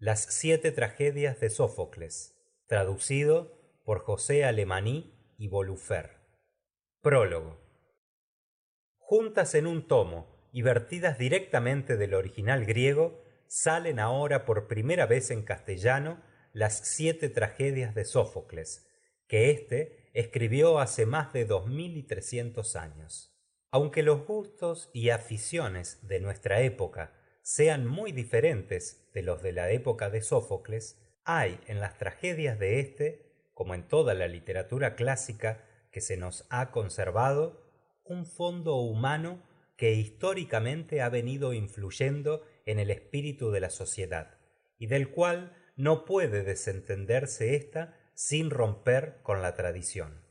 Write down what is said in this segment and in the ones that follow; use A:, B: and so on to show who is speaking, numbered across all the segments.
A: Las siete tragedias de Sófocles, traducido por José Alemaní y Bolufer. Prólogo. Juntas en un tomo y vertidas directamente del original griego, salen ahora por primera vez en castellano las siete tragedias de Sófocles, que éste escribió hace más de dos mil y trescientos años. Aunque los gustos y aficiones de nuestra época sean muy diferentes de los de la época de Sófocles, hay en las tragedias de éste, como en toda la literatura clásica que se nos ha conservado, un fondo humano que históricamente ha venido influyendo en el espíritu de la sociedad, y del cual no puede desentenderse ésta sin romper con la tradición.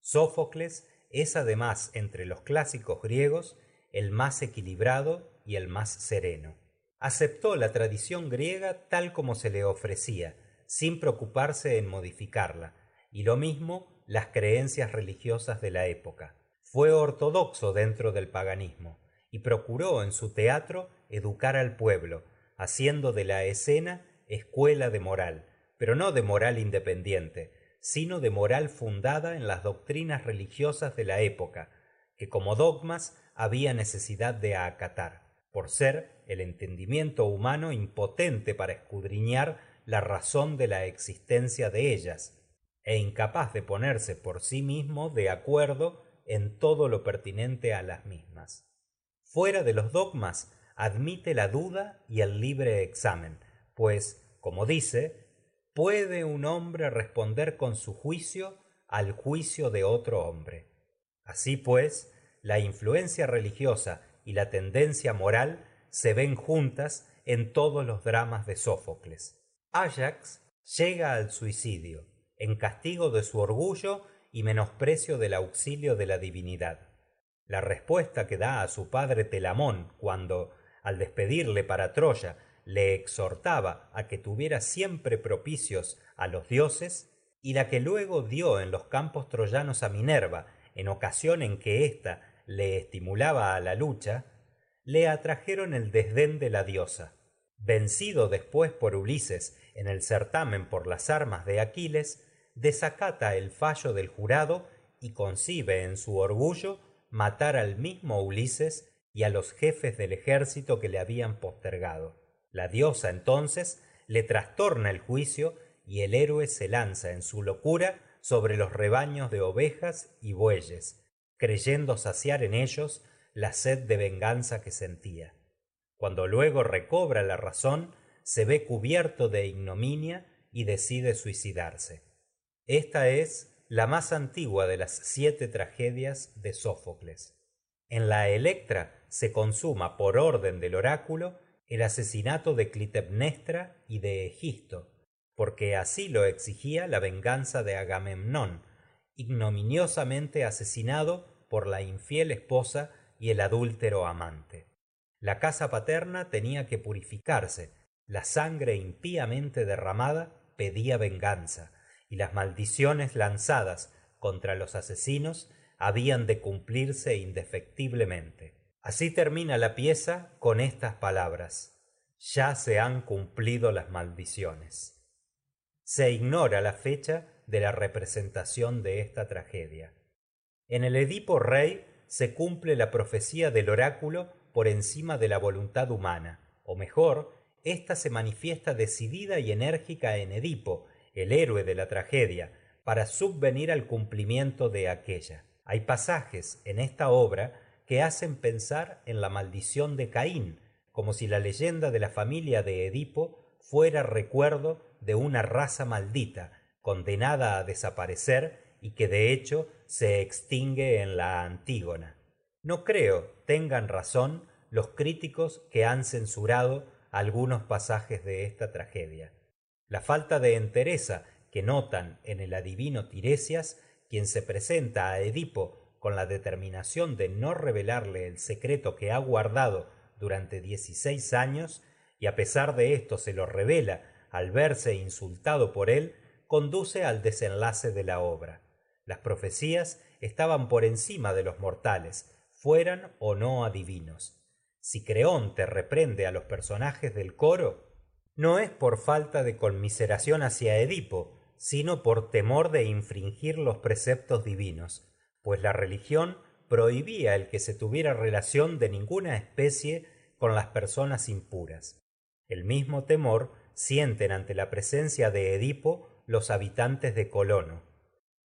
A: Sófocles es además entre los clásicos griegos el más equilibrado y el más sereno. Aceptó la tradición griega tal como se le ofrecía, sin preocuparse en modificarla, y lo mismo las creencias religiosas de la época. Fue ortodoxo dentro del paganismo, y procuró en su teatro educar al pueblo, haciendo de la escena escuela de moral, pero no de moral independiente, sino de moral fundada en las doctrinas religiosas de la época, que como dogmas había necesidad de acatar, por ser el entendimiento humano impotente para escudriñar la razón de la existencia de ellas, e incapaz de ponerse por sí mismo de acuerdo en todo lo pertinente a las mismas. Fuera de los dogmas, admite la duda y el libre examen, pues, como dice, ¿Puede un hombre responder con su juicio al juicio de otro hombre? Así pues, la influencia religiosa y la tendencia moral se ven juntas en todos los dramas de Sófocles. Ajax llega al suicidio, en castigo de su orgullo y menosprecio del auxilio de la divinidad. La respuesta que da a su padre Telamón cuando, al despedirle para Troya, le exhortaba a que tuviera siempre propicios a los dioses, y la que luego dio en los campos troyanos a Minerva, en ocasión en que ésta le estimulaba a la lucha, le atrajeron el desdén de la diosa. Vencido después por Ulises en el certamen por las armas de Aquiles, desacata el fallo del jurado y concibe en su orgullo matar al mismo Ulises y a los jefes del ejército que le habían postergado. La diosa entonces le trastorna el juicio y el héroe se lanza en su locura sobre los rebaños de ovejas y bueyes, creyendo saciar en ellos la sed de venganza que sentía. Cuando luego recobra la razón, se ve cubierto de ignominia y decide suicidarse. Esta es la más antigua de las siete tragedias de Sófocles. En la Electra se consuma por orden del oráculo el asesinato de Clitemnestra y de Egisto, porque así lo exigía la venganza de Agamemnón, ignominiosamente asesinado por la infiel esposa y el adúltero amante. La casa paterna tenía que purificarse, la sangre impíamente derramada pedía venganza, y las maldiciones lanzadas contra los asesinos habían de cumplirse indefectiblemente. Así termina la pieza con estas palabras. Ya se han cumplido las maldiciones. Se ignora la fecha de la representación de esta tragedia. En el Edipo Rey se cumple la profecía del oráculo por encima de la voluntad humana, o mejor, ésta se manifiesta decidida y enérgica en Edipo, el héroe de la tragedia, para subvenir al cumplimiento de aquella. Hay pasajes en esta obra que hacen pensar en la maldición de Caín, como si la leyenda de la familia de Edipo fuera recuerdo de una raza maldita, condenada a desaparecer y que de hecho se extingue en la Antígona. No creo tengan razón los críticos que han censurado algunos pasajes de esta tragedia. La falta de entereza que notan en el adivino Tiresias, quien se presenta a Edipo con la determinación de no revelarle el secreto que ha guardado durante 16 años, y a pesar de esto se lo revela al verse insultado por él, conduce al desenlace de la obra. Las profecías estaban por encima de los mortales, fueran o no adivinos. Si Creonte reprende a los personajes del coro, no es por falta de conmiseración hacia Edipo, sino por temor de infringir los preceptos divinos, pues la religión prohibía el que se tuviera relación de ninguna especie con las personas impuras. El mismo temor sienten ante la presencia de Edipo los habitantes de Colono.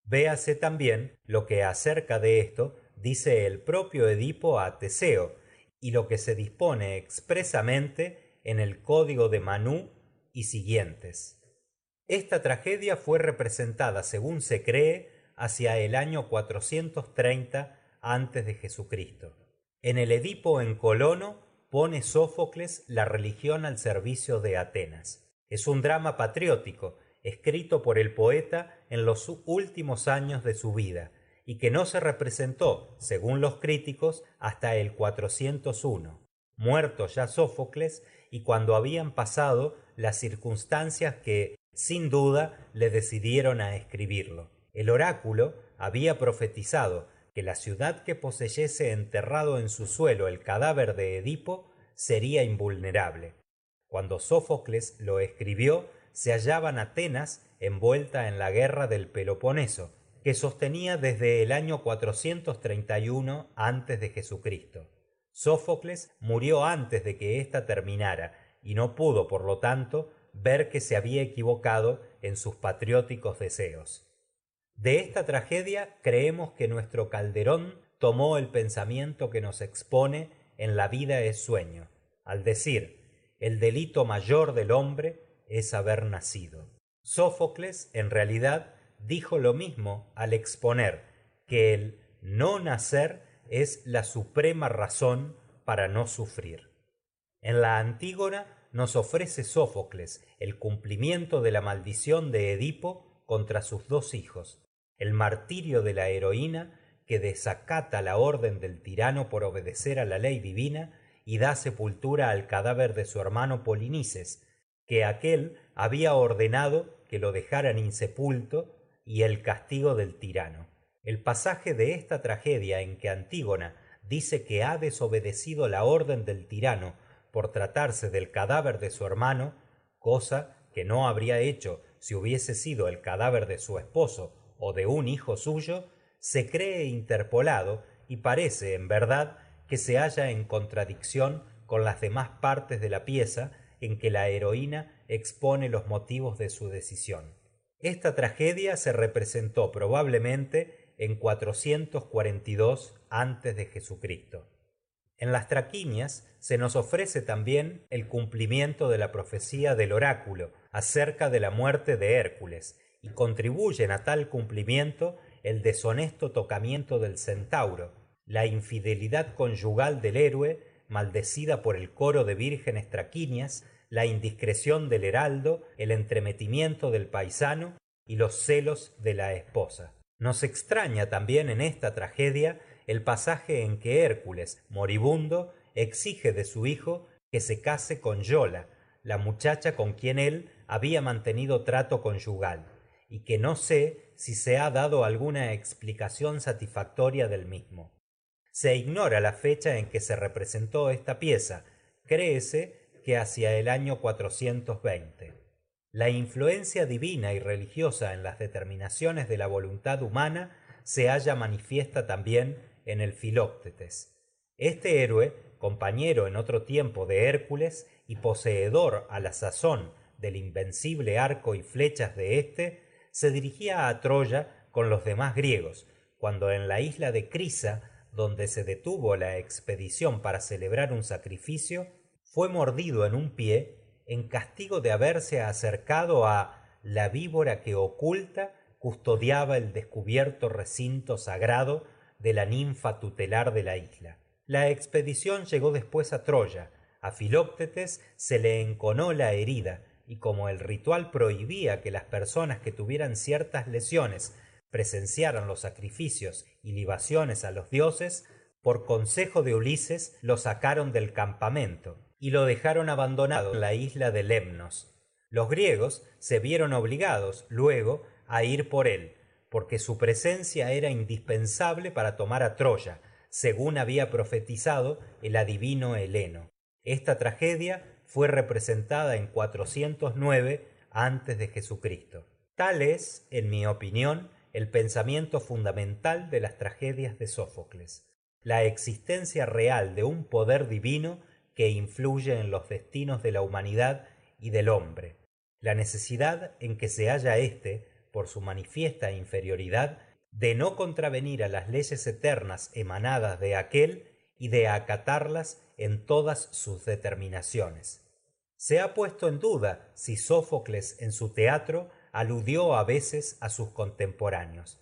A: Véase también lo que acerca de esto dice el propio Edipo a Teseo, y lo que se dispone expresamente en el Código de Manú y siguientes. Esta tragedia fue representada, según se cree, hacia el año 430 antes de Jesucristo. En el Edipo en Colono pone Sófocles la religión al servicio de Atenas. Es un drama patriótico, escrito por el poeta en los últimos años de su vida, y que no se representó, según los críticos, hasta el 401, muerto ya Sófocles y cuando habían pasado las circunstancias que, sin duda, le decidieron a escribirlo. El oráculo había profetizado que la ciudad que poseyese enterrado en su suelo el cadáver de Edipo sería invulnerable. Cuando Sófocles lo escribió, se hallaban Atenas envuelta en la guerra del Peloponeso, que sostenía desde el año 431 antes de Jesucristo. Sófocles murió antes de que ésta terminara y no pudo, por lo tanto, ver que se había equivocado en sus patrióticos deseos. De esta tragedia creemos que nuestro Calderón tomó el pensamiento que nos expone en La vida es sueño, al decir, el delito mayor del hombre es haber nacido. Sófocles, en realidad, dijo lo mismo al exponer que el no nacer es la suprema razón para no sufrir. En la Antígona nos ofrece Sófocles el cumplimiento de la maldición de Edipo contra sus dos hijos, el martirio de la heroína que desacata la orden del tirano por obedecer a la ley divina y da sepultura al cadáver de su hermano Polinices, que aquel había ordenado que lo dejaran insepulto y el castigo del tirano. El pasaje de esta tragedia en que Antígona dice que ha desobedecido la orden del tirano por tratarse del cadáver de su hermano, cosa que no habría hecho si hubiese sido el cadáver de su esposo o de un hijo suyo, se cree interpolado y parece, en verdad, que se halla en contradicción con las demás partes de la pieza en que la heroína expone los motivos de su decisión. Esta tragedia se representó probablemente en 442 antes de Jesucristo. En las traquinias se nos ofrece también el cumplimiento de la profecía del oráculo acerca de la muerte de Hércules y contribuyen a tal cumplimiento el deshonesto tocamiento del centauro, la infidelidad conyugal del héroe maldecida por el coro de vírgenes traquinias la indiscreción del heraldo, el entremetimiento del paisano y los celos de la esposa. Nos extraña también en esta tragedia el pasaje en que Hércules, moribundo, exige de su hijo que se case con Yola, la muchacha con quien él había mantenido trato conyugal, y que no sé si se ha dado alguna explicación satisfactoria del mismo. Se ignora la fecha en que se representó esta pieza, créese que hacia el año 420. La influencia divina y religiosa en las determinaciones de la voluntad humana se halla manifiesta también en el Filóctetes. Este héroe, compañero en otro tiempo de Hércules y poseedor a la sazón del invencible arco y flechas de éste, se dirigía a Troya con los demás griegos, cuando en la isla de Crisa, donde se detuvo la expedición para celebrar un sacrificio, fue mordido en un pie en castigo de haberse acercado a la víbora que oculta custodiaba el descubierto recinto sagrado de la ninfa tutelar de la isla. La expedición llegó después a Troya. A Filóctetes se le enconó la herida, y como el ritual prohibía que las personas que tuvieran ciertas lesiones presenciaran los sacrificios y libaciones a los dioses, por consejo de Ulises lo sacaron del campamento y lo dejaron abandonado en la isla de Lemnos. Los griegos se vieron obligados luego a ir por él, porque su presencia era indispensable para tomar a Troya, según había profetizado el adivino Heleno. Esta tragedia fue representada en 409 antes de Jesucristo. Tal es, en mi opinión, el pensamiento fundamental de las tragedias de Sófocles, la existencia real de un poder divino que influye en los destinos de la humanidad y del hombre, la necesidad en que se halla éste, por su manifiesta inferioridad, de no contravenir a las leyes eternas emanadas de aquel y de acatarlas en todas sus determinaciones. Se ha puesto en duda si Sófocles en su teatro aludió a veces a sus contemporáneos.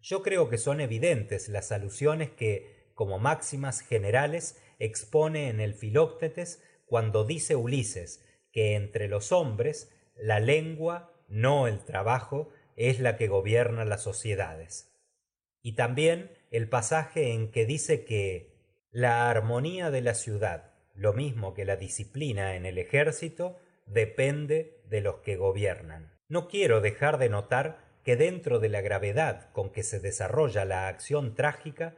A: Yo creo que son evidentes las alusiones que, como máximas generales, expone en el Filóctetes cuando dice Ulises que entre los hombres la lengua, no el trabajo, es la que gobierna las sociedades. Y también el pasaje en que dice que la armonía de la ciudad, lo mismo que la disciplina en el ejército, depende de los que gobiernan. No quiero dejar de notar que dentro de la gravedad con que se desarrolla la acción trágica,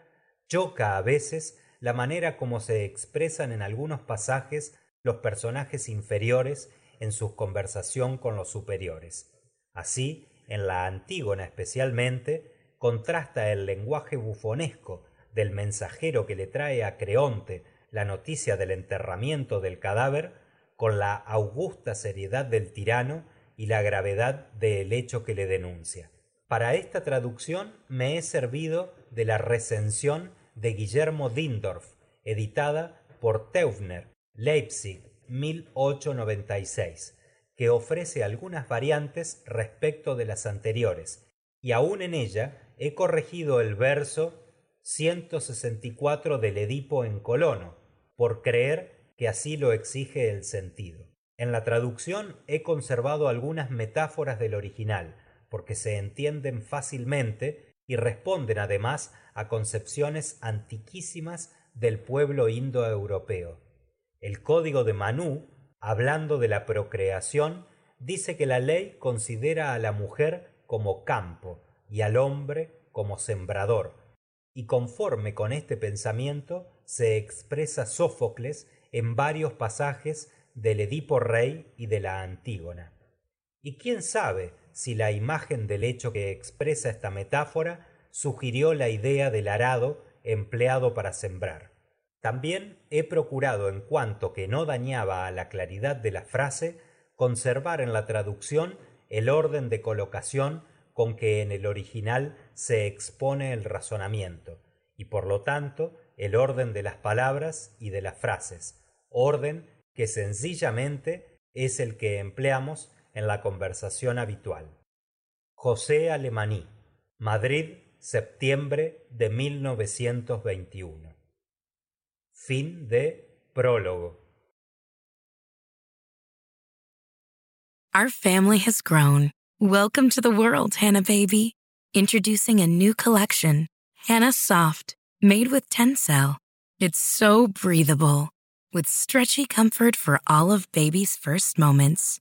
A: choca a veces la manera como se expresan en algunos pasajes los personajes inferiores en su conversación con los superiores. Así, en la Antígona especialmente, contrasta el lenguaje bufonesco del mensajero que le trae a Creonte la noticia del enterramiento del cadáver con la augusta seriedad del tirano y la gravedad del hecho que le denuncia. Para esta traducción me he servido de la recensión de Guillermo Dindorf, editada por Teufner, Leipzig, 1896, que ofrece algunas variantes respecto de las anteriores, y aún en ella he corregido el verso 164 del Edipo en colono, por creer que así lo exige el sentido. En la traducción he conservado algunas metáforas del original, porque se entienden fácilmente y responden además a concepciones antiquísimas del pueblo indoeuropeo. El código de Manú, hablando de la procreación, dice que la ley considera a la mujer como campo y al hombre como sembrador, y conforme con este pensamiento se expresa Sófocles en varios pasajes del Edipo Rey y de la Antígona. Y quién sabe si la imagen del hecho que expresa esta metáfora sugirió la idea del arado empleado para sembrar. También he procurado, en cuanto que no dañaba a la claridad de la frase, conservar en la traducción el orden de colocación con que en el original se expone el razonamiento, y por lo tanto el orden de las palabras y de las frases, orden que sencillamente es el que empleamos en la conversación habitual. José Alemaní, Madrid, septiembre de 1921. Fin de prólogo.
B: Our family has grown. Welcome to the world, Hannah baby. Introducing a new collection, Hannah Soft, made with Tencel. It's so breathable, with stretchy comfort for all of baby's first moments.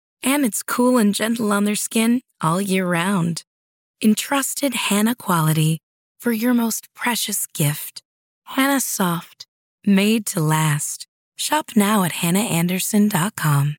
B: And it's cool and gentle on their skin all year round. Entrusted Hannah quality for your most precious gift. Hannah Soft, made to last. Shop now at hannahanderson.com.